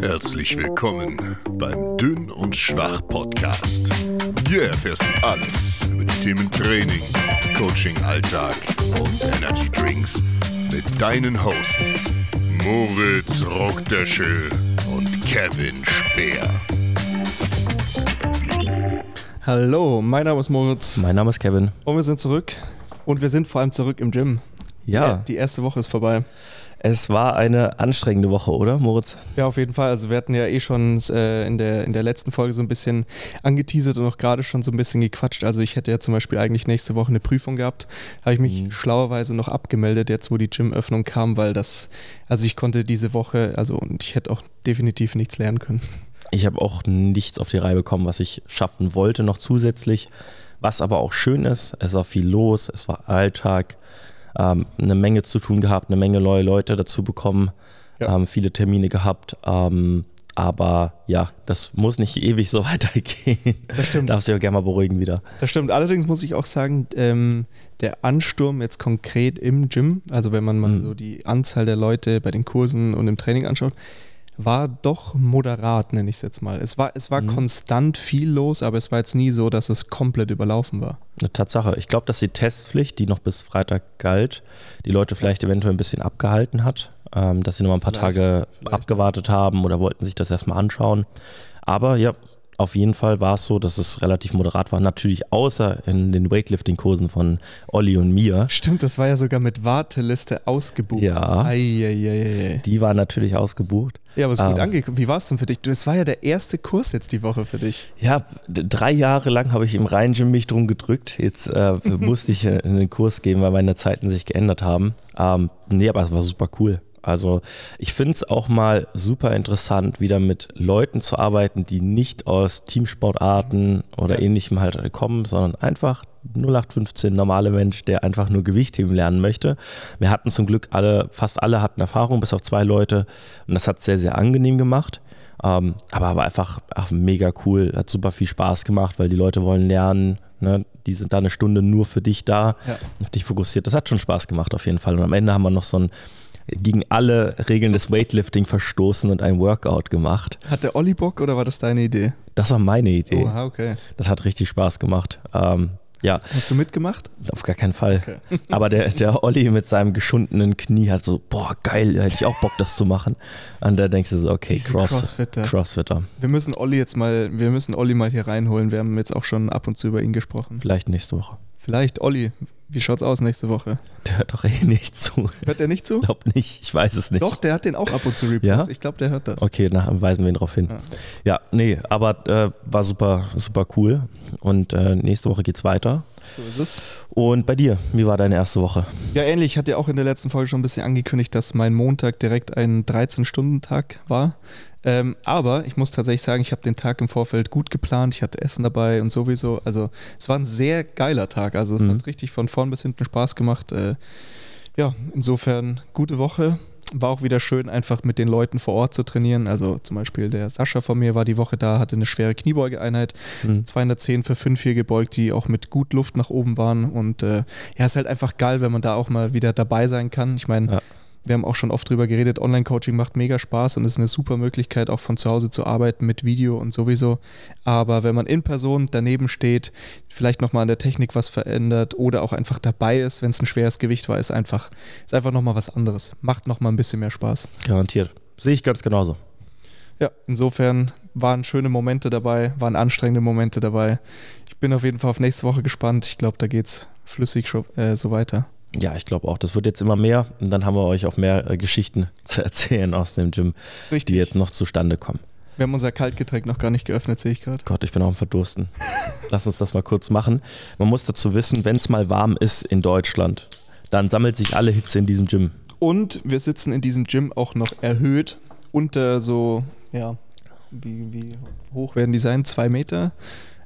Herzlich willkommen beim Dünn und Schwach Podcast. Hier erfährst du alles über die Themen Training, Coaching, Alltag und Energy Drinks mit deinen Hosts Moritz Rockdöschel und Kevin Speer. Hallo, mein Name ist Moritz Mein Name ist Kevin. und wir sind zurück. Und wir sind vor allem zurück im Gym. Ja, Die erste Woche ist vorbei. Es war eine anstrengende Woche, oder, Moritz? Ja, auf jeden Fall. Also wir hatten ja eh schon äh, in, der, in der letzten Folge so ein bisschen angeteasert und auch gerade schon so ein bisschen gequatscht. Also ich hätte ja zum Beispiel eigentlich nächste Woche eine Prüfung gehabt. Habe ich mich Mhm. schlauerweise noch abgemeldet, jetzt wo die Gym-Öffnung kam, weil das, also ich konnte diese Woche, also und ich hätte auch definitiv nichts lernen können. Ich habe auch nichts auf die Reihe bekommen, was ich schaffen wollte, noch zusätzlich. Was aber auch schön ist, es war viel los, es war Alltag, ähm, eine Menge zu tun gehabt, eine Menge neue Leute dazu bekommen, Ja. ähm, viele Termine gehabt. Ähm, aber ja, das muss nicht ewig so weitergehen. Das stimmt. Darfst du ja gerne mal beruhigen wieder. Das stimmt. Allerdings muss ich auch sagen, ähm, der Ansturm jetzt konkret im Gym, also wenn man mal Mhm. so die Anzahl der Leute bei den Kursen und im Training anschaut, war doch moderat, nenne ich es jetzt mal. Es war, es war Mhm. konstant viel los, aber es war jetzt nie so, dass es komplett überlaufen war. Eine Tatsache. Ich glaube, dass die Testpflicht, die noch bis Freitag galt, die Leute vielleicht eventuell ein bisschen abgehalten hat, ähm, dass sie noch mal ein paar Vielleicht, Tage vielleicht, abgewartet haben oder wollten sich das erstmal anschauen. Aber ja, auf jeden Fall war es so, dass es relativ moderat war. Natürlich außer in den Weightlifting-Kursen von Olli und mir. Stimmt, das war ja sogar mit Warteliste ausgebucht. Ja. Eieieiei. Die waren natürlich ausgebucht. Ja, aber es ist gut Ähm. angekommen. Wie war es denn für dich? Du, Es war ja der erste Kurs jetzt die Woche für dich. Ja, drei Jahre lang habe ich im Rhein-Gym mich drum gedrückt. Jetzt äh, musste ich in den Kurs gehen, weil meine Zeiten sich geändert haben. Ähm, nee, aber es war super cool. Also ich finde es auch mal super interessant, wieder mit Leuten zu arbeiten, die nicht aus Teamsportarten oder Ja. ähnlichem halt kommen, sondern einfach 0815 normale Mensch, der einfach nur Gewichtheben lernen möchte. Wir hatten zum Glück alle, fast alle hatten Erfahrung, bis auf zwei Leute und das hat sehr, sehr angenehm gemacht. Ähm, aber war einfach ach, mega cool, hat super viel Spaß gemacht, weil die Leute wollen lernen. Ne? Die sind da eine Stunde nur für dich da, Ja. auf dich fokussiert. Das hat schon Spaß gemacht auf jeden Fall. Und am Ende haben wir noch so ein gegen alle Regeln des Weightlifting verstoßen und ein Workout gemacht. Hat der Olli Bock oder war das deine Idee? Das war meine Idee. Oha, okay. Das hat richtig Spaß gemacht. Ähm, ja, Hast du mitgemacht? auf gar keinen Fall. Okay. Aber der, der Olli mit seinem geschundenen Knie hat so, boah, geil, hätte ich auch Bock, das zu machen. Und da denkst du so, okay, Cross, Crossfitter. Crossfitter. Wir müssen Olli jetzt mal, wir müssen Olli mal hier reinholen. Wir haben jetzt auch schon ab und zu über ihn gesprochen. Vielleicht nächste Woche. Vielleicht, Olli, wie schaut's aus nächste Woche? Der hört doch eh nicht zu. Hört der nicht zu? Ich glaube nicht, ich weiß es nicht. Doch, der hat den auch ab und zu repostet. Ja? Ich glaube, der hört das. Okay, dann weisen wir ihn darauf hin. Ja. Ja, nee, aber äh, war super, super cool. Und äh, nächste Woche geht's weiter. So ist es. Und bei dir, wie war deine erste Woche? Ja, ähnlich. Ich hatte ja auch in der letzten Folge schon ein bisschen angekündigt, dass mein Montag direkt ein 13-Stunden-Tag war. Ähm, aber ich muss tatsächlich sagen, ich habe den Tag im Vorfeld gut geplant. Ich hatte Essen dabei und sowieso. Also es war ein sehr geiler Tag. Also es Mhm. hat richtig von vorn bis hinten Spaß gemacht. Äh, ja, insofern gute Woche. War auch wieder schön, einfach mit den Leuten vor Ort zu trainieren. Also zum Beispiel der Sascha von mir war die Woche da, hatte eine schwere Kniebeugeeinheit. Hm. 210 für 5 hier gebeugt, die auch mit gut Luft nach oben waren. Und äh, ja, ist halt einfach geil, wenn man da auch mal wieder dabei sein kann. Ich meine, Ja. Wir haben auch schon oft drüber geredet, Online-Coaching macht mega Spaß und ist eine super Möglichkeit, auch von zu Hause zu arbeiten mit Video und sowieso. Aber wenn man in Person daneben steht, vielleicht nochmal an der Technik was verändert oder auch einfach dabei ist, wenn es ein schweres Gewicht war, ist einfach, ist einfach nochmal was anderes. Macht nochmal ein bisschen mehr Spaß. Garantiert. Sehe ich ganz genauso. Ja, insofern waren schöne Momente dabei, waren anstrengende Momente dabei. Ich bin auf jeden Fall auf nächste Woche gespannt. Ich glaube, da geht's flüssig schon, äh, so weiter. Ja, ich glaube auch. Das wird jetzt immer mehr. Und dann haben wir euch auch mehr äh, Geschichten zu erzählen aus dem Gym, die Richtig. jetzt noch zustande kommen. Wir haben unser Kaltgetränk noch gar nicht geöffnet, sehe ich gerade. Gott, ich bin auch am Verdursten. Lass uns das mal kurz machen. Man muss dazu wissen, wenn es mal warm ist in Deutschland, dann sammelt sich alle Hitze in diesem Gym. Und wir sitzen in diesem Gym auch noch erhöht unter so, ja, wie, wie hoch werden die sein? Zwei Meter?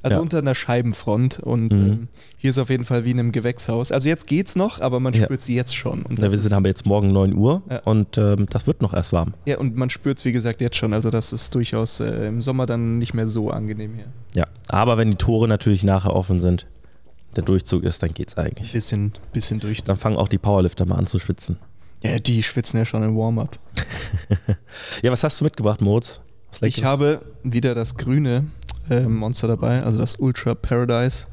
Also Ja. unter einer Scheibenfront. Und Mhm. ähm, hier ist auf jeden Fall wie in einem Gewächshaus. Also jetzt geht's noch, aber man spürt sie jetzt schon. Und Ja, wir sind, haben jetzt morgen 9 Uhr und ähm, das wird noch erst warm. ja, und man spürt es, wie gesagt, jetzt schon. Also das ist durchaus äh, im Sommer dann nicht mehr so angenehm hier. Ja, aber wenn die Tore natürlich nachher offen sind, der Durchzug ist, dann geht's eigentlich. Bisschen, bisschen durch. Dann fangen auch die Powerlifter mal an zu schwitzen. Ja, die schwitzen ja schon im Warm-up. ja, was hast du mitgebracht, Moritz? Ich habe wieder das grüne äh, Monster dabei, also das Ultra Paradise.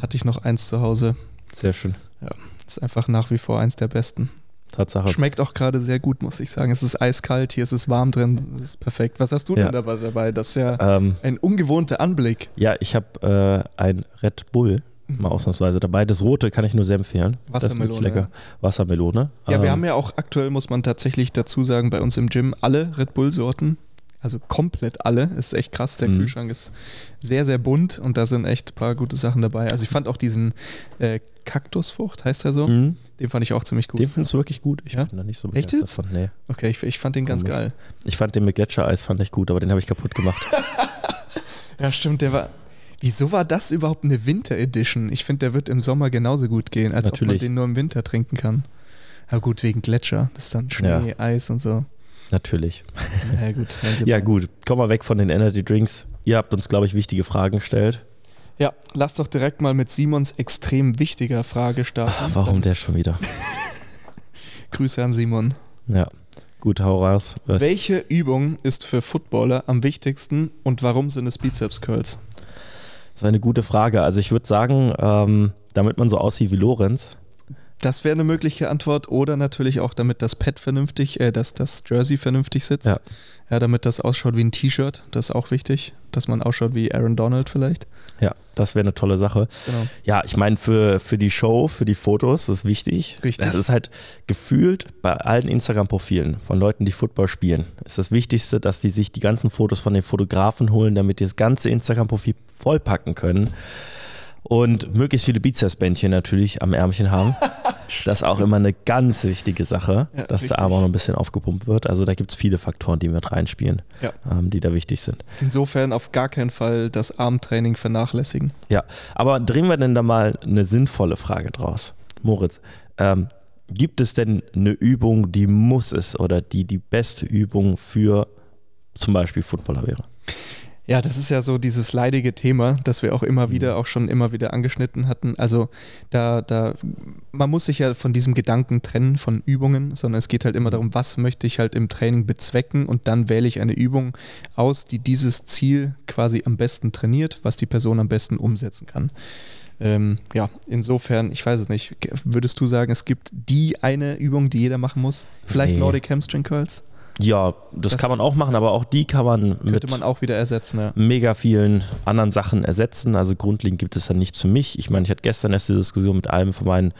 Hatte ich noch eins zu Hause. Sehr schön. Ja, ist einfach nach wie vor eins der besten. Tatsache. Schmeckt auch gerade sehr gut, muss ich sagen. Es ist eiskalt, hier ist es warm drin, das ist perfekt. Was hast du Ja. denn dabei, dabei? Das ist ja Ähm, ein ungewohnter Anblick. ja, ich habe äh, ein Red Bull mal ausnahmsweise dabei. Das rote kann ich nur sehr empfehlen. Das ist Wassermelone, lecker. Wassermelone. Ja, wir Ähm, haben ja auch aktuell, muss man tatsächlich dazu sagen, bei uns im Gym alle Red Bull-Sorten. Also komplett alle. Ist echt krass. Der Mhm. Kühlschrank ist sehr, sehr bunt und da sind echt ein paar gute Sachen dabei. Also ich fand auch diesen äh, Kaktusfrucht, heißt der so? mhm. Den fand ich auch ziemlich gut. Den findest du wirklich gut? Ich Ja? bin da nicht so Echt begeistert jetzt? von. Nee. Okay, ich, ich fand den ganz Komisch. geil. Ich fand den mit Gletschereis fand ich gut, aber den habe ich kaputt gemacht. Ja, stimmt, der war. Wieso war das überhaupt eine Winter Edition? Ich finde, der wird im Sommer genauso gut gehen, als ob man Natürlich. den nur im Winter trinken kann. Aber gut, wegen Gletscher. Das ist dann Schnee, Ja. Eis und so. Natürlich. Ja, gut. Ja, gut. Kommen wir weg von den Energy Drinks. Ihr habt uns, glaube ich, wichtige Fragen gestellt. Ja, lass doch direkt mal mit Simons extrem wichtiger Frage starten. Ach, warum der schon wieder? Grüße an Simon. Ja. Gut, hau raus. Was- Welche Übung ist für Footballer am wichtigsten und warum sind es Bizeps Curls? Das ist eine gute Frage. Also ich würde sagen, ähm, damit man so aussieht wie Lorenz. Das wäre eine mögliche Antwort oder natürlich auch, damit das Pad vernünftig, äh, dass das Jersey vernünftig sitzt. Ja. ja, damit das ausschaut wie ein T-Shirt. Das ist auch wichtig, dass man ausschaut wie Aaron Donald vielleicht. Ja, das wäre eine tolle Sache. Genau. Ja, ich meine, für, für die Show, für die Fotos, das ist wichtig. Richtig. Das ist halt gefühlt bei allen Instagram-Profilen von Leuten, die Football spielen, ist das Wichtigste, dass die sich die ganzen Fotos von den Fotografen holen, damit die das ganze Instagram-Profil vollpacken können. Und möglichst viele Bizepsbändchen natürlich am Ärmchen haben. das ist auch immer eine ganz wichtige Sache, Ja, dass richtig. der Arm auch noch ein bisschen aufgepumpt wird. Also da gibt es viele Faktoren, die mit reinspielen, Ja. ähm, die da wichtig sind. Insofern auf gar keinen Fall das Armtraining vernachlässigen. Ja, aber drehen wir denn da mal eine sinnvolle Frage draus. Moritz, ähm, gibt es denn eine Übung, die muss es oder die die beste Übung für zum Beispiel Footballer wäre? Ja, das ist ja so dieses leidige Thema, das wir auch immer wieder, auch schon immer wieder angeschnitten hatten. Also da, da, man muss sich ja von diesem Gedanken trennen von Übungen, sondern es geht halt immer darum, was möchte ich halt im Training bezwecken und dann wähle ich eine Übung aus, die dieses Ziel quasi am besten trainiert, was die Person am besten umsetzen kann. Ähm, ja, insofern, ich weiß es nicht. Würdest du sagen, es gibt die eine Übung, die jeder machen muss? Vielleicht Nee. Nordic Hamstring Curls? Ja, das, Das kann man auch machen, aber auch die kann man mit man auch wieder ersetzen, ja. mega vielen anderen Sachen ersetzen. Also grundlegend gibt es dann nichts für mich. Ich meine, ich hatte gestern erst die Diskussion mit einem von meinen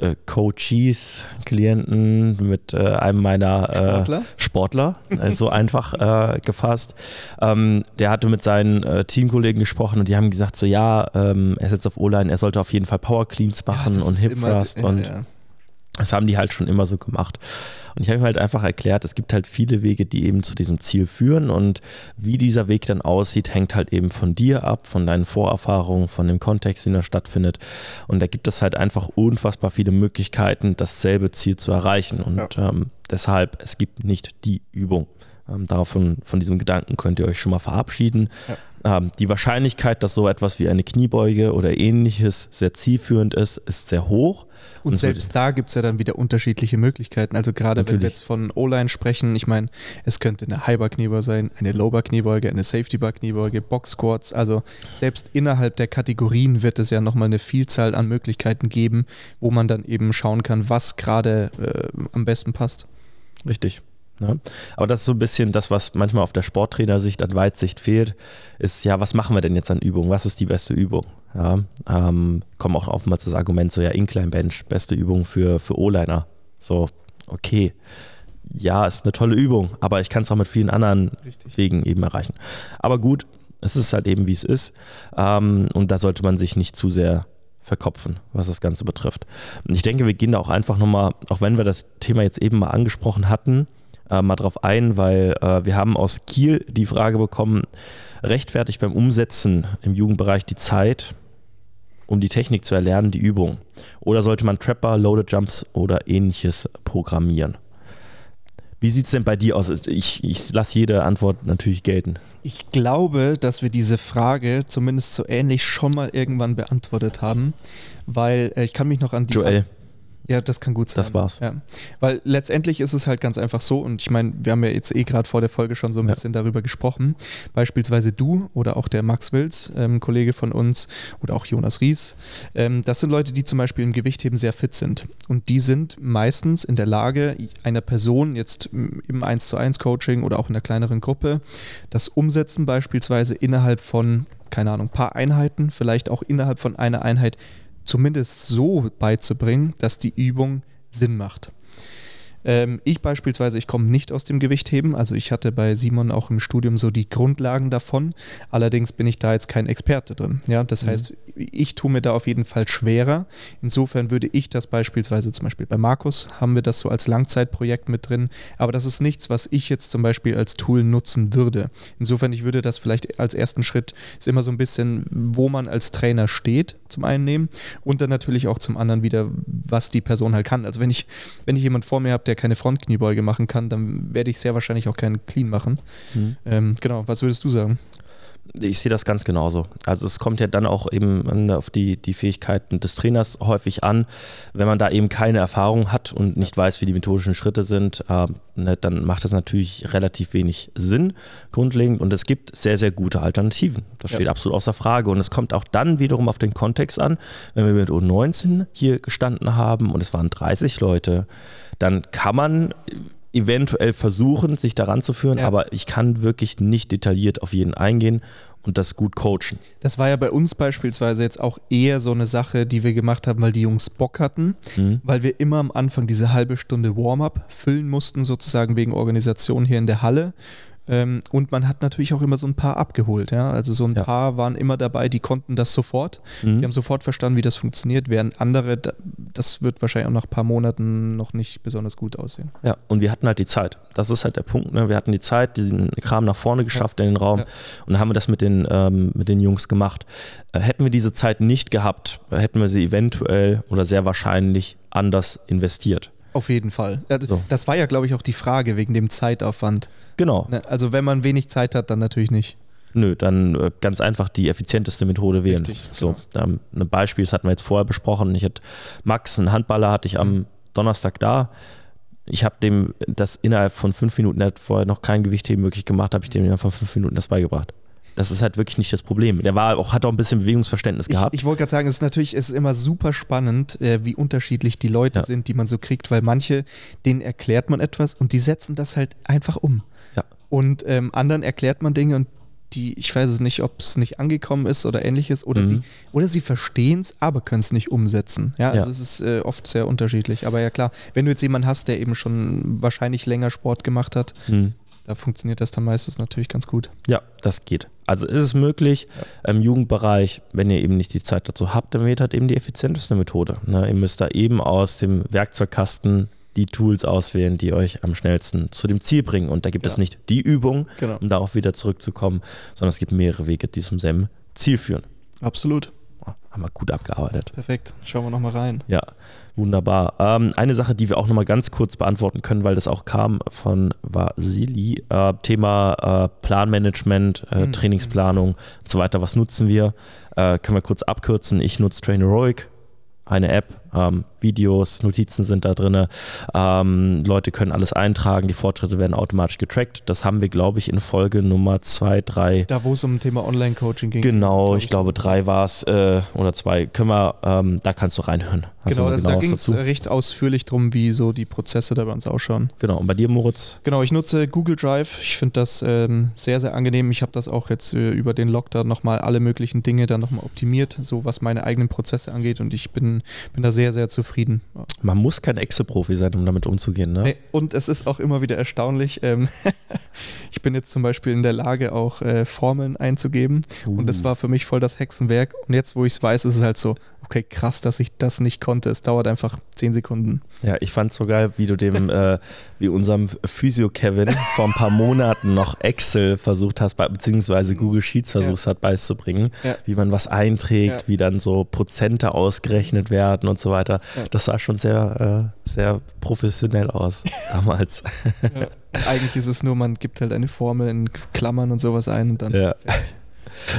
äh, Coaches, Klienten, mit äh, einem meiner äh, Sportler? Sportler, äh, so einfach äh, gefasst. Ähm, der hatte mit seinen äh, Teamkollegen gesprochen und die haben gesagt, so ja, ähm, er sitzt auf O-Line, er sollte auf jeden Fall Power Cleans machen das und Hip Thrust ja, und ja. Das haben die halt schon immer so gemacht. Und ich habe ihm halt einfach erklärt, es gibt halt viele Wege, die eben zu diesem Ziel führen und wie dieser Weg dann aussieht, hängt halt eben von dir ab, von deinen Vorerfahrungen, von dem Kontext, in der stattfindet. Und da gibt es halt einfach unfassbar viele Möglichkeiten, dasselbe Ziel zu erreichen. Und ähm, deshalb, es gibt nicht die Übung. Ähm, davon, von diesem Gedanken könnt ihr euch schon mal verabschieden. Ähm, die Wahrscheinlichkeit, dass so etwas wie eine Kniebeuge oder ähnliches sehr zielführend ist, ist sehr hoch. Und so- selbst da gibt es ja dann wieder unterschiedliche Möglichkeiten. Also gerade wenn wir Natürlich. jetzt von O-Line sprechen, ich meine, es könnte eine High-Bar-Kniebeuge sein, eine Low-Bar-Kniebeuge, eine Safety-Bar-Kniebeuge, Box-Squats. Also selbst innerhalb der Kategorien wird es ja nochmal eine Vielzahl an Möglichkeiten geben, wo man dann eben schauen kann, was gerade äh, am besten passt. Richtig. Ne? Aber das ist so ein bisschen das, was manchmal auf der Sporttrainersicht an Weitsicht fehlt, ist ja, was machen wir denn jetzt an Übungen? Was ist die beste Übung? Ja, ähm, kommen auch oftmals das Argument so, ja, Incline Bench, beste Übung für, für O-Liner. So, okay. Ja, ist eine tolle Übung, aber ich kann es auch mit vielen anderen Richtig. Wegen eben erreichen. Aber gut, es ist halt eben, wie es ist. Ähm, und da sollte man sich nicht zu sehr verkopfen, was das Ganze betrifft. Und ich denke, wir gehen da auch einfach nochmal, auch wenn wir das Thema jetzt eben mal angesprochen hatten, äh, mal drauf ein, weil äh, wir haben aus Kiel die Frage bekommen, rechtfertigt beim Umsetzen im Jugendbereich die Zeit, um die Technik zu erlernen, die Übung? Oder sollte man Trapper, Loaded Jumps oder ähnliches programmieren? Wie sieht es denn bei dir aus? Ich, ich lasse jede Antwort natürlich gelten. Ich glaube, dass wir diese Frage zumindest so ähnlich schon mal irgendwann beantwortet haben, weil äh, ich kann mich noch an die Joel, Ja, das kann gut sein. Das war's. Ja. Weil letztendlich ist es halt ganz einfach so, und ich meine, wir haben ja jetzt eh gerade vor der Folge schon so ein Ja. bisschen darüber gesprochen. Beispielsweise du oder auch der Max Wills, ähm, Kollege von uns, oder auch Jonas Ries. Ähm, das sind Leute, die zum Beispiel im Gewichtheben sehr fit sind. Und die sind meistens in der Lage, einer Person jetzt im 1 zu 1 Coaching oder auch in einer kleineren Gruppe, das Umsetzen beispielsweise innerhalb von, keine Ahnung, paar Einheiten, vielleicht auch innerhalb von einer Einheit zumindest so beizubringen, dass die Übung Sinn macht. Ähm, ich beispielsweise, ich komme nicht aus dem Gewichtheben, also ich hatte bei Simon auch im Studium so die Grundlagen davon, allerdings bin ich da jetzt kein Experte drin. Ja, das Mhm. heißt, ich tue mir da auf jeden Fall schwerer. Insofern würde ich das beispielsweise zum Beispiel bei Markus haben wir das so als Langzeitprojekt mit drin, aber das ist nichts, was ich jetzt zum Beispiel als Tool nutzen würde. Insofern, ich würde das vielleicht als ersten Schritt, ist immer so ein bisschen, wo man als Trainer steht, zum einen nehmen und dann natürlich auch zum anderen wieder, was die Person halt kann. Also wenn ich, wenn ich jemand vor mir habe, der keine Frontkniebeuge machen kann, dann werde ich sehr wahrscheinlich auch keinen Clean machen. Mhm. Ähm, genau, was würdest du sagen? Ich sehe das ganz genauso. Also es kommt ja dann auch eben auf die, die Fähigkeiten des Trainers häufig an. Wenn man da eben keine Erfahrung hat und nicht weiß, wie die methodischen Schritte sind, äh, ne, dann macht das natürlich relativ wenig Sinn grundlegend. Und es gibt sehr, sehr gute Alternativen. Das Ja. steht absolut außer Frage. Und es kommt auch dann wiederum auf den Kontext an. Wenn wir mit U19 hier gestanden haben und es waren 30 Leute, dann kann man eventuell versuchen, sich daran zu führen, Ja. aber ich kann wirklich nicht detailliert auf jeden eingehen und das gut coachen. Das war ja bei uns beispielsweise jetzt auch eher so eine Sache, die wir gemacht haben, weil die Jungs Bock hatten, Mhm. weil wir immer am Anfang diese halbe Stunde Warm-up füllen mussten, sozusagen wegen Organisation hier in der Halle. Ähm, und man hat natürlich auch immer so ein paar abgeholt. Ja? Also so ein Ja. paar waren immer dabei, die konnten das sofort. Mhm. Die haben sofort verstanden, wie das funktioniert, während andere, da- das wird wahrscheinlich auch nach ein paar Monaten noch nicht besonders gut aussehen. Ja, und wir hatten halt die Zeit. Das ist halt der Punkt. Ne? Wir hatten die Zeit, diesen Kram nach vorne geschafft in den Raum Ja. und dann haben wir das mit den, ähm, mit den Jungs gemacht. Äh, hätten wir diese Zeit nicht gehabt, hätten wir sie eventuell oder sehr wahrscheinlich anders investiert. Auf jeden Fall. Das, So. das war ja, glaube ich, auch die Frage wegen dem Zeitaufwand. Genau. Ne? Also wenn man wenig Zeit hat, dann natürlich nicht. Nö, dann äh, ganz einfach die effizienteste Methode wählen. Richtig, so, genau. ähm, ein Beispiel, das hatten wir jetzt vorher besprochen. Ich hatte Max, einen Handballer, hatte ich am Donnerstag da. Ich habe dem das innerhalb von fünf Minuten, er hat vorher noch kein Gewichtheben möglich gemacht, habe ich dem innerhalb von fünf Minuten das beigebracht. Das ist halt wirklich nicht das Problem. Der war auch, hat auch ein bisschen Bewegungsverständnis Ich, gehabt. ich wollte gerade sagen, es ist natürlich es ist immer super spannend, äh, wie unterschiedlich die Leute Ja. sind, die man so kriegt, weil manche, denen erklärt man etwas und die setzen das halt einfach um. Ja. Und ähm, anderen erklärt man Dinge und die, ich weiß es nicht, ob es nicht angekommen ist oder ähnliches, oder Mhm. sie, oder sie verstehen es, aber können es nicht umsetzen. Ja, also Ja. es ist äh, oft sehr unterschiedlich. Aber ja klar, wenn du jetzt jemanden hast, der eben schon wahrscheinlich länger Sport gemacht hat, Hm. Da funktioniert das dann meistens natürlich ganz gut. Ja, das geht. Also ist es möglich, im Jugendbereich, wenn ihr eben nicht die Zeit dazu habt, dann wählt halt eben die effizienteste Methode. Ne? Ihr müsst da eben aus dem Werkzeugkasten die Tools auswählen, die euch am schnellsten zu dem Ziel bringen. Und da gibt es Ja. nicht die Übung, Genau. um darauf wieder zurückzukommen, sondern es gibt mehrere Wege, die zum selben Ziel führen. Absolut. Oh, haben wir gut abgearbeitet. Perfekt. Schauen wir nochmal rein. Ja, wunderbar. Ähm, eine Sache, die wir auch nochmal ganz kurz beantworten können, weil das auch kam von Vasili, äh, Thema äh, Planmanagement, äh, Mhm. Trainingsplanung und so weiter. Was nutzen wir? Äh, können wir kurz abkürzen. Ich nutze Traineroic, eine App, ähm, Videos, Notizen sind da drin. Ähm, Leute können alles eintragen, die Fortschritte werden automatisch getrackt. Das haben wir, glaube ich, in Folge Nummer 2, 3 Da, wo es um Thema Online-Coaching ging. Genau, glaub ich glaube drei war es äh, oder zwei. Können wir, ähm, da kannst du reinhören. Hast Genau, also da genaues ging es recht ausführlich drum, wie so die Prozesse da bei uns ausschauen. Genau, und bei dir, Moritz? Genau, ich nutze Google Drive. Ich finde das ähm, sehr, sehr angenehm. Ich habe das auch jetzt äh, über den Lockdown nochmal alle möglichen Dinge dann nochmal optimiert, so was meine eigenen Prozesse angeht. Und ich bin, bin da sehr, sehr zufrieden. Man muss kein Excel-Profi sein, um damit umzugehen, ne? Nee, und es ist auch immer wieder erstaunlich. Ähm, ich bin jetzt zum Beispiel in der Lage, auch äh, Formeln einzugeben. Und das Uh. war für mich voll das Hexenwerk. Und jetzt, wo ich es weiß, ist es halt so, okay, krass, dass ich das nicht konnte. Es dauert einfach zehn Sekunden. Ja, ich fand so geil, wie du dem, äh, wie unserem Physio-Kevin vor ein paar Monaten noch Excel versucht hast, beziehungsweise Google Sheets versucht hat beizubringen, Ja. wie man was einträgt, Ja. wie dann so Prozente ausgerechnet werden und so weiter. Ja. Das sah schon sehr, äh, sehr professionell aus damals. Ja. Eigentlich ist es nur, man gibt halt eine Formel in Klammern und sowas ein und dann. Ja.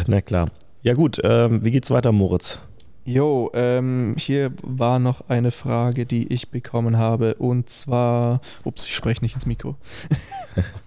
Na klar. Ja gut, ähm, wie geht's weiter, Moritz? Jo, ähm, hier war noch eine Frage, die ich bekommen habe. Und zwar, ups, ich spreche nicht ins Mikro.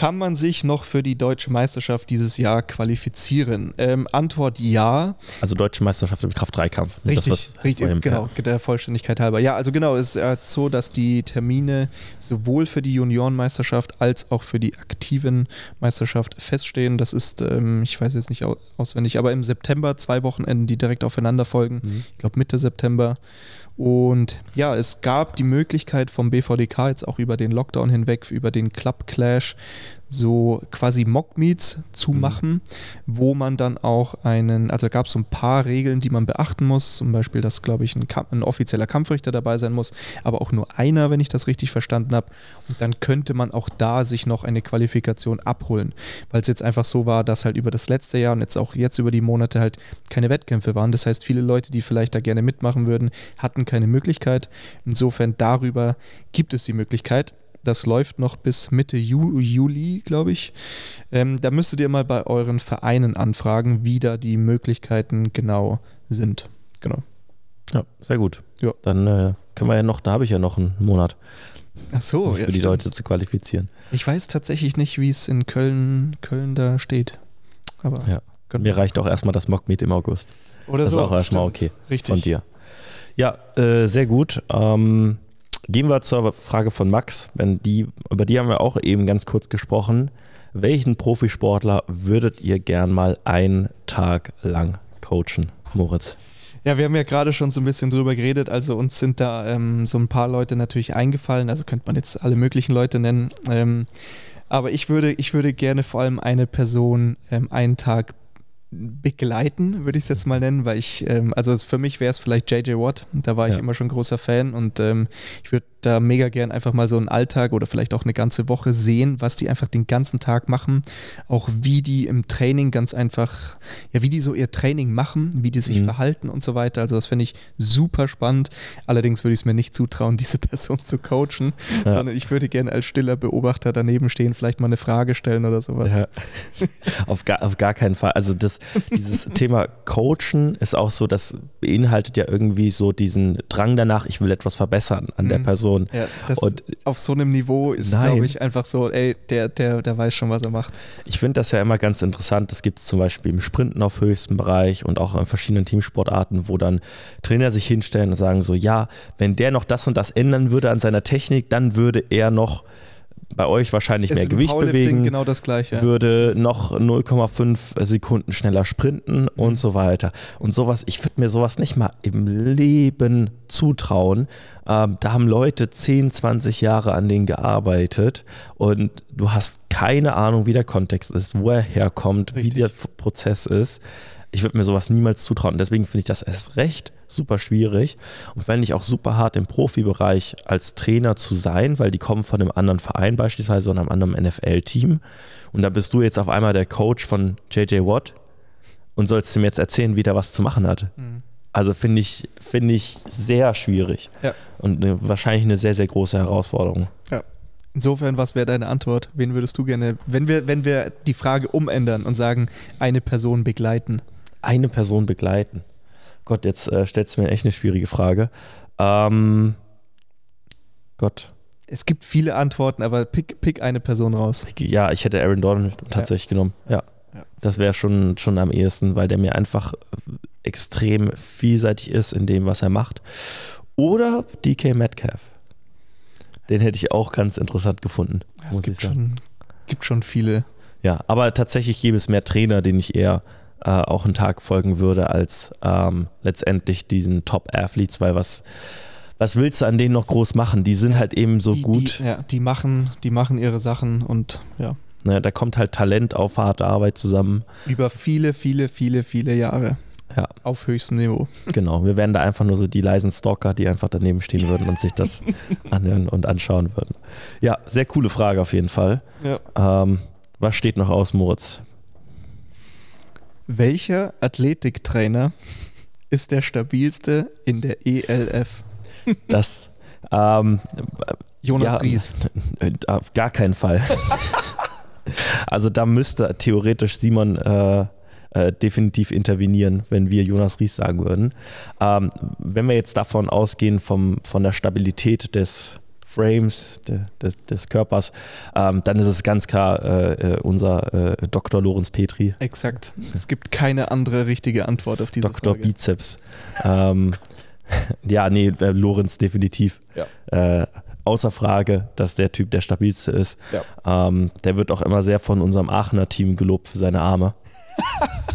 Kann man sich noch für die deutsche Meisterschaft dieses Jahr qualifizieren? Ähm, Antwort ja. Also deutsche Meisterschaft im Kraft-3-Kampf. Richtig, richtig genau, der Vollständigkeit halber. Ja, also genau, es ist jetzt so, dass die Termine sowohl für die Juniorenmeisterschaft als auch für die aktiven Meisterschaft feststehen. Das ist, ähm, ich weiß jetzt nicht auswendig, aber im September zwei Wochenenden, die direkt aufeinander folgen. Mhm. Ich glaube Mitte September. Und ja, es gab die Möglichkeit vom BVDK jetzt auch über den Lockdown hinweg, über den Club Clash, so quasi Mock-Meets zu mhm. machen, wo man dann auch einen, also gab es so ein paar Regeln, die man beachten muss, zum Beispiel, dass, glaube ich, ein, ein, offizieller Kampfrichter dabei sein muss, aber auch nur einer, wenn ich das richtig verstanden habe. Und dann könnte man auch da sich noch eine Qualifikation abholen, weil es jetzt einfach so war, dass halt über das letzte Jahr und jetzt auch jetzt über die Monate halt keine Wettkämpfe waren. Das heißt, viele Leute, die vielleicht da gerne mitmachen würden, hatten keine Möglichkeit. Insofern darüber gibt es die Möglichkeit. Das läuft noch bis Mitte Ju Juli, glaube ich. Ähm, da müsstet ihr mal bei euren Vereinen anfragen, wie da die Möglichkeiten genau sind. Genau. Ja, sehr gut. Ja. Dann äh, können wir ja noch, da habe ich ja noch einen Monat. Ach so, für ja, die stimmt. Leute zu qualifizieren. Ich weiß tatsächlich nicht, wie es in Köln, Köln da steht. Aber ja. Mir reicht auch erstmal das Mockmeet im August. Oder das so. ist auch erstmal okay. Richtig. Von dir. Ja, äh, sehr gut. Ähm, Gehen wir zur Frage von Max. Die, über die haben wir auch eben ganz kurz gesprochen. Welchen Profisportler würdet ihr gern mal einen Tag lang coachen, Moritz? Ja, wir haben ja gerade schon so ein bisschen drüber geredet. Also uns sind da ähm, so ein paar Leute natürlich eingefallen. Also könnte man jetzt alle möglichen Leute nennen. Ähm, aber ich würde, ich würde gerne vor allem eine Person ähm, einen Tag begleiten, würde ich es jetzt mal nennen, weil ich, ähm, also für mich wäre es vielleicht JJ Watt, da war ich ja. immer schon großer Fan und ähm, ich würde da mega gern einfach mal so einen Alltag oder vielleicht auch eine ganze Woche sehen, was die einfach den ganzen Tag machen, auch wie die im Training ganz einfach, ja, wie die so ihr Training machen, wie die sich mhm. verhalten und so weiter. Also das finde ich super spannend. Allerdings würde ich es mir nicht zutrauen, diese Person zu coachen, ja. sondern ich würde gerne als stiller Beobachter daneben stehen, vielleicht mal eine Frage stellen oder sowas. Ja. auf, gar, auf gar keinen Fall. Also das dieses Thema Coachen ist auch so, das beinhaltet ja irgendwie so diesen Drang danach, ich will etwas verbessern an der mhm. Person. Ja, und auf so einem Niveau ist, glaube ich, einfach so, ey, der, der, der weiß schon, was er macht. Ich finde das ja immer ganz interessant. Das gibt es zum Beispiel im Sprinten auf höchstem Bereich und auch in verschiedenen Teamsportarten, wo dann Trainer sich hinstellen und sagen so, ja, wenn der noch das und das ändern würde an seiner Technik, dann würde er noch bei euch wahrscheinlich mehr Gewicht bewegen, genau das gleiche. würde noch 0,5 Sekunden schneller sprinten und so weiter. Und sowas, ich würde mir sowas nicht mal im Leben zutrauen. Ähm, da haben Leute 10, 20 Jahre an denen gearbeitet und du hast keine Ahnung, wie der Kontext ist, wo er herkommt, Richtig. wie der Prozess ist. Ich würde mir sowas niemals zutrauen. Deswegen finde ich das erst recht super schwierig und fände ich auch super hart im Profibereich als Trainer zu sein, weil die kommen von einem anderen Verein beispielsweise und einem anderen NFL-Team. Und da bist du jetzt auf einmal der Coach von JJ Watt und sollst ihm jetzt erzählen, wie der was zu machen hat. Mhm. Also finde ich, find ich sehr schwierig ja. und eine, wahrscheinlich eine sehr, sehr große Herausforderung. Ja. Insofern, was wäre deine Antwort? Wen würdest du gerne, wenn wir, wenn wir die Frage umändern und sagen, eine Person begleiten? Eine Person begleiten. Gott, jetzt äh, stellst du mir echt eine schwierige Frage. Ähm, Gott. Es gibt viele Antworten, aber pick, pick eine Person raus. Ja, ich hätte Aaron Donald tatsächlich ja. genommen. Ja. ja. Das wäre schon, schon am ehesten, weil der mir einfach extrem vielseitig ist in dem, was er macht. Oder DK Metcalf. Den hätte ich auch ganz interessant gefunden. Ja, es gibt schon, gibt schon viele. Ja, aber tatsächlich gäbe es mehr Trainer, den ich eher äh, auch einen Tag folgen würde, als ähm, letztendlich diesen Top-Athletes, weil was, was willst du an denen noch groß machen? Die sind halt eben so die, gut. Die, ja, die machen, die machen ihre Sachen und ja. Naja, da kommt halt Talent auf harte Arbeit zusammen. Über viele, viele, viele, viele Jahre. Ja. Auf höchstem Niveau. Genau, wir wären da einfach nur so die leisen Stalker, die einfach daneben stehen würden und sich das anhören und anschauen würden. Ja, sehr coole Frage auf jeden Fall. Ja. Ähm, was steht noch aus, Moritz? Welcher Athletiktrainer ist der stabilste in der ELF? Das ähm, Jonas ja, Ries. Auf gar keinen Fall. also da müsste theoretisch Simon äh, äh, definitiv intervenieren, wenn wir Jonas Ries sagen würden. Ähm, wenn wir jetzt davon ausgehen, vom, von der Stabilität des Frames de, de, des Körpers, ähm, dann ist es ganz klar äh, äh unser äh, Dr. Lorenz Petri. Exakt. Es gibt keine andere richtige Antwort auf diese Dr. Frage. Bizeps. ähm, ja, nee, äh, Lorenz definitiv. Ja. Äh, außer Frage, dass der Typ der stabilste ist. Ja. Ähm, der wird auch immer sehr von unserem Aachener Team gelobt für seine Arme.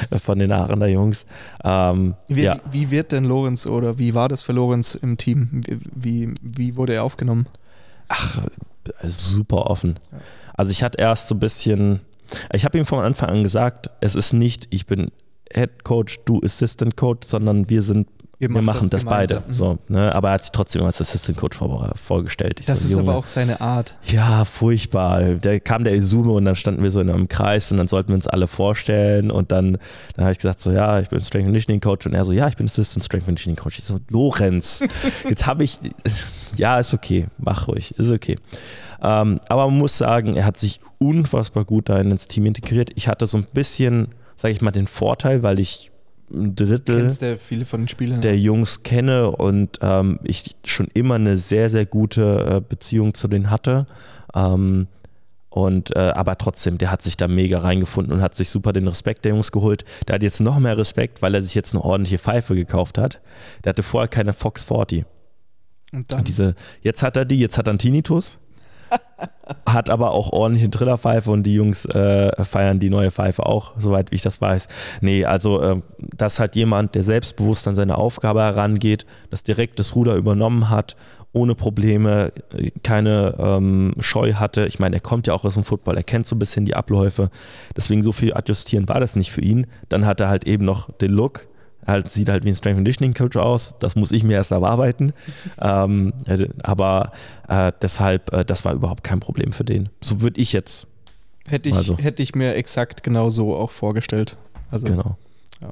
von den Aachener Jungs. Ähm, wie, ja. wie, wird denn Lorenz oder wie war das für Lorenz im Team? Wie, wie wurde er aufgenommen? Ach, super offen. Also ich hatte erst so ein bisschen, ich habe ihm von Anfang an gesagt, es ist nicht, ich bin Head Coach, du Assistant Coach, sondern wir sind wir, machen das, das beide. So, ne? Aber er hat sich trotzdem als Assistant Coach vor, vorgestellt. Ich das so, ist Junge, aber auch seine Art. Ja, furchtbar. Da kam der Izume und dann standen wir so in einem Kreis und dann sollten wir uns alle vorstellen. Und dann, dann habe ich gesagt: So, ja, ich bin Strength Conditioning Coach. Und er so: Ja, ich bin Assistant Strength Conditioning Coach. Ich so: Lorenz, jetzt habe ich, ja, ist okay, mach ruhig, ist okay. Ähm, aber man muss sagen, er hat sich unfassbar gut da ins Team integriert. Ich hatte so ein bisschen, sage ich mal, den Vorteil, weil ich ein Drittel der, der Jungs kenne und ähm, ich schon immer eine sehr, sehr gute äh, Beziehung zu denen hatte. Ähm, und äh, aber trotzdem, der hat sich da mega reingefunden und hat sich super den Respekt der Jungs geholt. Der hat jetzt noch mehr Respekt, weil er sich jetzt eine ordentliche Pfeife gekauft hat. Der hatte vorher keine Fox 40. Und dann? Diese, jetzt hat er die, jetzt hat er einen Tinnitus hat aber auch ordentliche Trillerpfeife und die Jungs äh, feiern die neue Pfeife auch, soweit ich das weiß. Nee, also äh, dass halt jemand, der selbstbewusst an seine Aufgabe herangeht, das direkt das Ruder übernommen hat, ohne Probleme, keine ähm, Scheu hatte. Ich meine, er kommt ja auch aus dem Football, er kennt so ein bisschen die Abläufe. Deswegen so viel adjustieren war das nicht für ihn. Dann hat er halt eben noch den Look, halt, sieht halt wie ein Strength Conditioning Coach aus. Das muss ich mir erst erarbeiten. ähm, aber äh, deshalb, äh, das war überhaupt kein Problem für den. So würde ich jetzt. Hätte ich, also. hätte ich mir exakt genauso auch vorgestellt. Also, genau. Ja.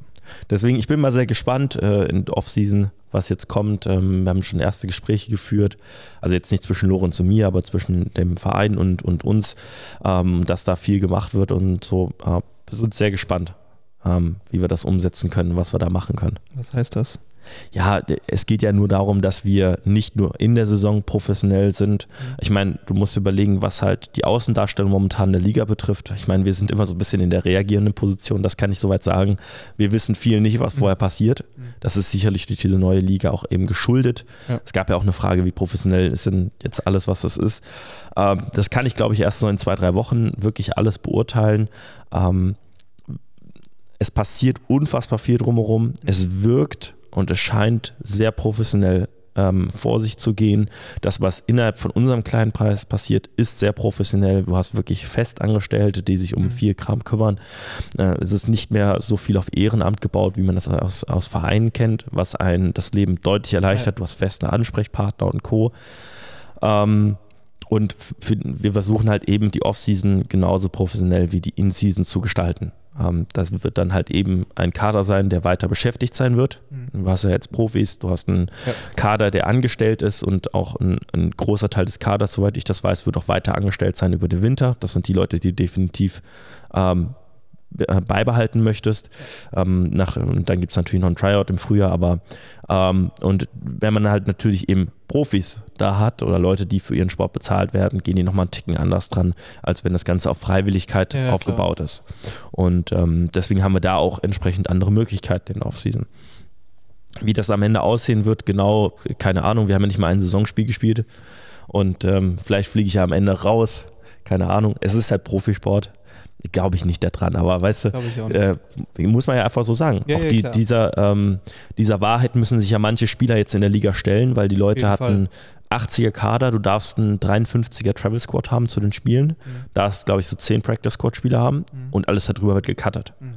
Deswegen, ich bin mal sehr gespannt äh, in Offseason, was jetzt kommt. Ähm, wir haben schon erste Gespräche geführt. Also jetzt nicht zwischen Lorenz und mir, aber zwischen dem Verein und, und uns, ähm, dass da viel gemacht wird und so. Äh, wir sind sehr gespannt ähm, wie wir das umsetzen können, was wir da machen können. Was heißt das? Ja, es geht ja nur darum, dass wir nicht nur in der Saison professionell sind. Mhm. Ich meine, du musst überlegen, was halt die Außendarstellung momentan der Liga betrifft. Ich meine, wir sind immer so ein bisschen in der reagierenden Position, das kann ich soweit sagen. Wir wissen viel nicht, was mhm. vorher passiert. Mhm. Das ist sicherlich durch diese neue Liga auch eben geschuldet. Ja. Es gab ja auch eine Frage, wie professionell ist denn jetzt alles, was das ist. Ähm, das kann ich, glaube ich, erst so in zwei, drei Wochen wirklich alles beurteilen. Ähm, es passiert unfassbar viel drumherum. Es wirkt und es scheint sehr professionell ähm, vor sich zu gehen. Das, was innerhalb von unserem kleinen Preis passiert, ist sehr professionell. Du hast wirklich Festangestellte, die sich um mhm. viel Kram kümmern. Äh, es ist nicht mehr so viel auf Ehrenamt gebaut, wie man das aus, aus Vereinen kennt, was einen das Leben deutlich erleichtert. Du hast feste Ansprechpartner und Co. Ähm, und wir versuchen halt eben die Offseason genauso professionell wie die In-Season zu gestalten. Ähm, das wird dann halt eben ein Kader sein, der weiter beschäftigt sein wird. Mhm. Du hast ja jetzt Profis, du hast einen ja. Kader, der angestellt ist und auch ein, ein, großer Teil des Kaders, soweit ich das weiß, wird auch weiter angestellt sein über den Winter. Das sind die Leute, die definitiv ähm, äh, beibehalten möchtest. Ähm, nach, und dann gibt es natürlich noch ein Tryout im Frühjahr, aber ähm, und wenn man halt natürlich eben Profis da hat oder Leute, die für ihren Sport bezahlt werden, gehen die nochmal einen Ticken anders dran, als wenn das Ganze auf Freiwilligkeit ja, aufgebaut klar. ist. Und ähm, deswegen haben wir da auch entsprechend andere Möglichkeiten in der Offseason. Wie das am Ende aussehen wird, genau, keine Ahnung. Wir haben ja nicht mal ein Saisonspiel gespielt und ähm, vielleicht fliege ich ja am Ende raus. Keine Ahnung. Es ist halt Profisport glaube ich nicht daran, aber weißt du, äh, muss man ja einfach so sagen. Ja, auch ja, die, dieser, ähm, dieser Wahrheit müssen sich ja manche Spieler jetzt in der Liga stellen, weil die Leute hatten Fall. 80er Kader, du darfst einen 53er Travel Squad haben zu den Spielen, mhm. darfst, glaube ich, so 10 Practice Squad Spieler haben mhm. und alles darüber wird gecuttet. Mhm.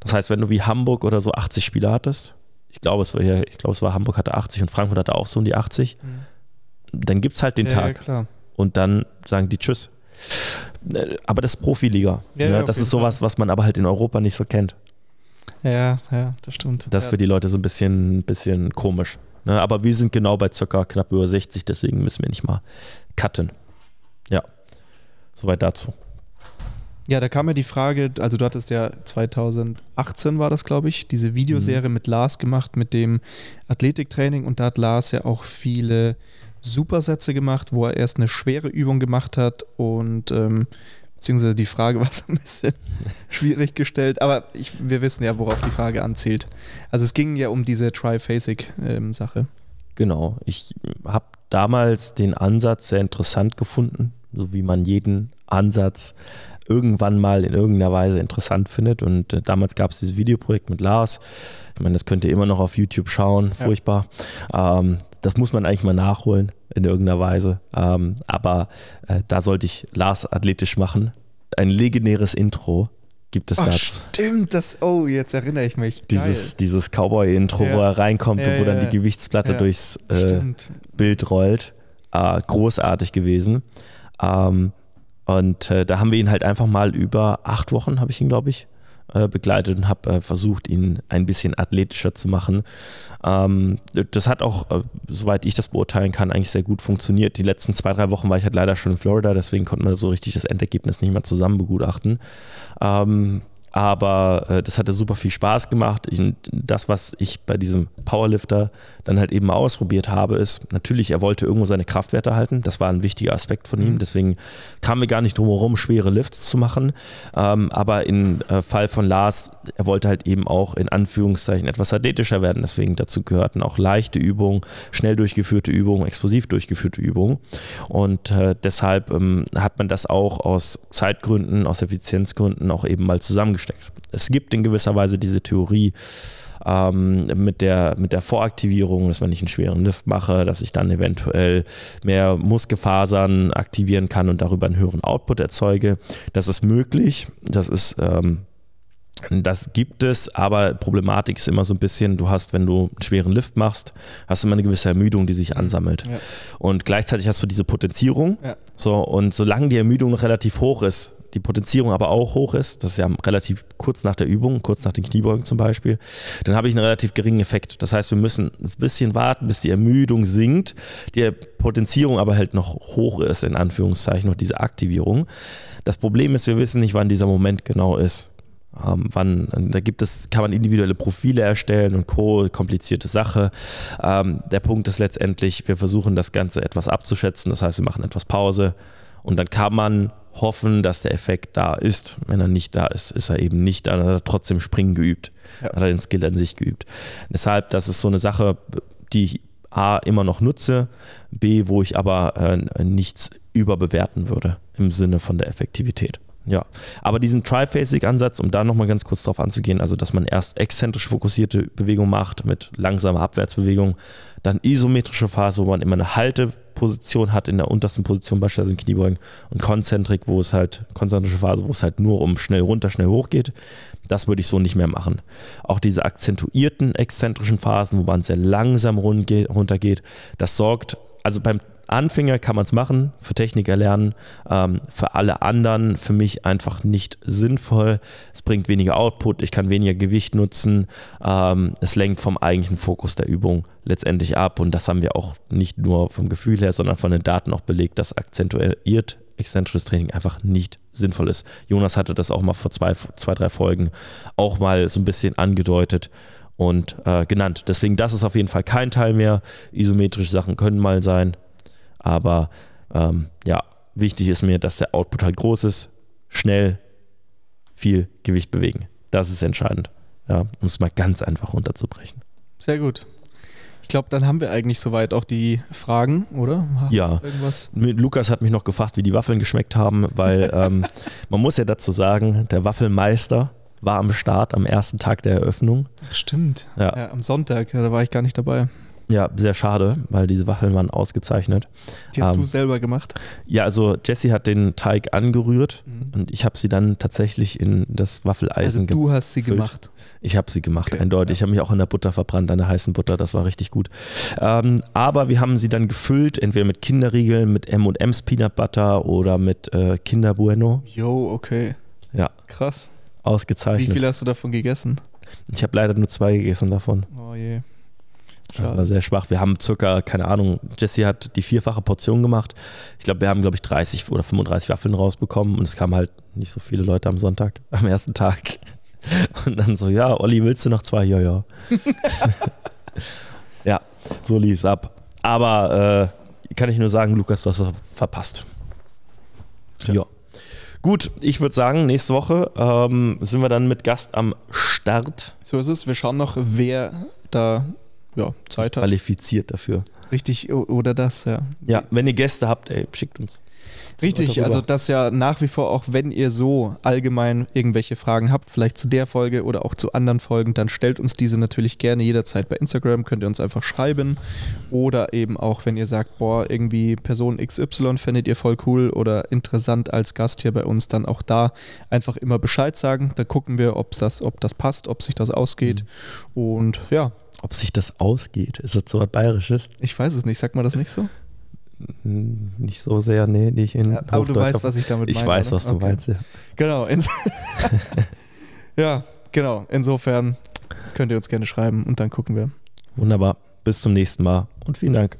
Das heißt, wenn du wie Hamburg oder so 80 Spieler hattest, ich glaube, es war, ich glaube, es war Hamburg hatte 80 und Frankfurt hatte auch so um die 80, mhm. dann gibt es halt den ja, Tag. und dann sagen die Tschüss aber das ist Profiliga. Ja, ne? Das ist sowas, was man aber halt in Europa nicht so kennt. Ja, ja, das stimmt. Das ist ja. für die Leute so ein bisschen, bisschen komisch. Ne? Aber wir sind genau bei circa knapp über 60, deswegen müssen wir nicht mal cutten. Ja, soweit dazu. Ja, da kam ja die Frage, also du hattest ja 2018 war das, glaube ich, diese Videoserie mhm. mit Lars gemacht mit dem Athletiktraining und da hat Lars ja auch viele Supersätze gemacht, wo er erst eine schwere Übung gemacht hat und ähm, beziehungsweise die Frage war so ein bisschen schwierig gestellt, aber ich, wir wissen ja, worauf die Frage anzielt. Also es ging ja um diese Triphasic-Sache. Ähm, genau, ich habe damals den Ansatz sehr interessant gefunden, so wie man jeden Ansatz irgendwann mal in irgendeiner Weise interessant findet. Und äh, damals gab es dieses Videoprojekt mit Lars. Ich meine, das könnt ihr immer noch auf YouTube schauen, furchtbar. Ja. Ähm, das muss man eigentlich mal nachholen in irgendeiner Weise. Ähm, aber äh, da sollte ich Lars athletisch machen. Ein legendäres Intro gibt es Ach, dazu. Stimmt, das, oh, jetzt erinnere ich mich. Dieses, dieses Cowboy-Intro, ja. wo er reinkommt ja, und wo dann die Gewichtsplatte durchs äh, Bild rollt. Äh, großartig gewesen. Ähm, und äh, da haben wir ihn halt einfach mal über acht Wochen, habe ich ihn, glaube ich, äh, begleitet und habe äh, versucht, ihn ein bisschen athletischer zu machen. Ähm, das hat auch, äh, soweit ich das beurteilen kann, eigentlich sehr gut funktioniert. Die letzten zwei, drei Wochen war ich halt leider schon in Florida, deswegen konnte man so richtig das Endergebnis nicht mehr zusammen begutachten. Ähm, aber äh, das hatte super viel Spaß gemacht. Ich, das, was ich bei diesem Powerlifter dann halt eben mal ausprobiert habe, ist natürlich, er wollte irgendwo seine Kraftwerte halten. Das war ein wichtiger Aspekt von ihm. Mhm. Deswegen kamen wir gar nicht drum herum, schwere Lifts zu machen. Ähm, aber im äh, Fall von Lars, er wollte halt eben auch in Anführungszeichen etwas athletischer werden. Deswegen dazu gehörten auch leichte Übungen, schnell durchgeführte Übungen, explosiv durchgeführte Übungen. Und äh, deshalb ähm, hat man das auch aus Zeitgründen, aus Effizienzgründen auch eben mal zusammengestellt steckt. Es gibt in gewisser Weise diese Theorie ähm, mit, der, mit der Voraktivierung, dass wenn ich einen schweren Lift mache, dass ich dann eventuell mehr Muskelfasern aktivieren kann und darüber einen höheren Output erzeuge. Das ist möglich. Das ist ähm, das gibt es, aber Problematik ist immer so ein bisschen, du hast, wenn du einen schweren Lift machst, hast du immer eine gewisse Ermüdung, die sich ansammelt. Ja. Und gleichzeitig hast du diese Potenzierung. Ja. So, und solange die Ermüdung noch relativ hoch ist, die Potenzierung aber auch hoch ist, das ist ja relativ kurz nach der Übung, kurz nach den Kniebeugen zum Beispiel, dann habe ich einen relativ geringen Effekt. Das heißt, wir müssen ein bisschen warten, bis die Ermüdung sinkt, die Potenzierung aber halt noch hoch ist, in Anführungszeichen, noch diese Aktivierung. Das Problem ist, wir wissen nicht, wann dieser Moment genau ist. Ähm, wann, da gibt es, kann man individuelle Profile erstellen und Co. komplizierte Sache. Ähm, der Punkt ist letztendlich, wir versuchen das Ganze etwas abzuschätzen. Das heißt, wir machen etwas Pause und dann kann man hoffen, dass der Effekt da ist. Wenn er nicht da ist, ist er eben nicht da. Dann hat er trotzdem Springen geübt. Ja. Hat er den Skill an sich geübt. Deshalb, das ist so eine Sache, die ich A immer noch nutze, B, wo ich aber äh, nichts überbewerten würde im Sinne von der Effektivität. Ja, aber diesen Triphasic-Ansatz, um da nochmal ganz kurz drauf anzugehen, also dass man erst exzentrisch fokussierte Bewegung macht mit langsamer Abwärtsbewegung, dann isometrische Phase, wo man immer eine Halteposition hat in der untersten Position, beispielsweise in Kniebeugen, und Konzentrik, wo es halt, konzentrische Phase, wo es halt nur um schnell runter, schnell hoch geht. Das würde ich so nicht mehr machen. Auch diese akzentuierten exzentrischen Phasen, wo man sehr langsam runtergeht, das sorgt, also beim Anfänger kann man es machen, für Techniker lernen, ähm, für alle anderen für mich einfach nicht sinnvoll. Es bringt weniger Output, ich kann weniger Gewicht nutzen, ähm, es lenkt vom eigentlichen Fokus der Übung letztendlich ab und das haben wir auch nicht nur vom Gefühl her, sondern von den Daten auch belegt, dass akzentuiert exzentrisches Training einfach nicht sinnvoll ist. Jonas hatte das auch mal vor zwei, zwei drei Folgen auch mal so ein bisschen angedeutet und äh, genannt. Deswegen, das ist auf jeden Fall kein Teil mehr. Isometrische Sachen können mal sein, aber ähm, ja, wichtig ist mir, dass der Output halt groß ist, schnell, viel Gewicht bewegen. Das ist entscheidend. Ja, um es mal ganz einfach runterzubrechen. Sehr gut. Ich glaube, dann haben wir eigentlich soweit auch die Fragen, oder? Ja. Irgendwas? Lukas hat mich noch gefragt, wie die Waffeln geschmeckt haben, weil ähm, man muss ja dazu sagen, der Waffelmeister war am Start am ersten Tag der Eröffnung. Ach, stimmt. Ja. ja am Sonntag, da war ich gar nicht dabei. Ja, sehr schade, weil diese Waffeln waren ausgezeichnet. Die hast ähm, du selber gemacht? Ja, also Jesse hat den Teig angerührt mhm. und ich habe sie dann tatsächlich in das Waffeleisen Also du hast sie gemacht? Ich habe sie gemacht, okay, eindeutig. Ja. Ich habe mich auch in der Butter verbrannt, an der heißen Butter, das war richtig gut. Ähm, aber wir haben sie dann gefüllt, entweder mit Kinderriegeln, mit M&M's Peanut Butter oder mit äh, Kinder Bueno. Jo, okay. Ja. Krass. Ausgezeichnet. Wie viel hast du davon gegessen? Ich habe leider nur zwei gegessen davon. Oh je. Das war sehr schwach. Wir haben circa, keine Ahnung, Jesse hat die vierfache Portion gemacht. Ich glaube, wir haben, glaube ich, 30 oder 35 Waffeln rausbekommen und es kamen halt nicht so viele Leute am Sonntag, am ersten Tag. Und dann so, ja, Olli, willst du noch zwei? Ja, ja. ja, so lief es ab. Aber äh, kann ich nur sagen, Lukas, du hast es verpasst. Ja. ja. Gut, ich würde sagen, nächste Woche ähm, sind wir dann mit Gast am Start. So ist es. Wir schauen noch, wer da ja, Zeit hat. Qualifiziert dafür. Richtig, oder das, ja. Ja, wenn ihr Gäste habt, ey, schickt uns. Richtig, also das ja nach wie vor, auch wenn ihr so allgemein irgendwelche Fragen habt, vielleicht zu der Folge oder auch zu anderen Folgen, dann stellt uns diese natürlich gerne jederzeit bei Instagram, könnt ihr uns einfach schreiben. Oder eben auch, wenn ihr sagt, boah, irgendwie Person XY findet ihr voll cool oder interessant als Gast hier bei uns, dann auch da einfach immer Bescheid sagen. Dann gucken wir, ob's das, ob das passt, ob sich das ausgeht. Mhm. Und ja. Ob sich das ausgeht? Ist das so was Bayerisches? Ich weiß es nicht, sagt man das nicht so? Nicht so sehr, nee, nicht in. Ja, aber du weißt, was ich damit meine. Ich weiß, ne? was du okay. meinst, ja. Genau. ja, genau. Insofern könnt ihr uns gerne schreiben und dann gucken wir. Wunderbar. Bis zum nächsten Mal und vielen Dank.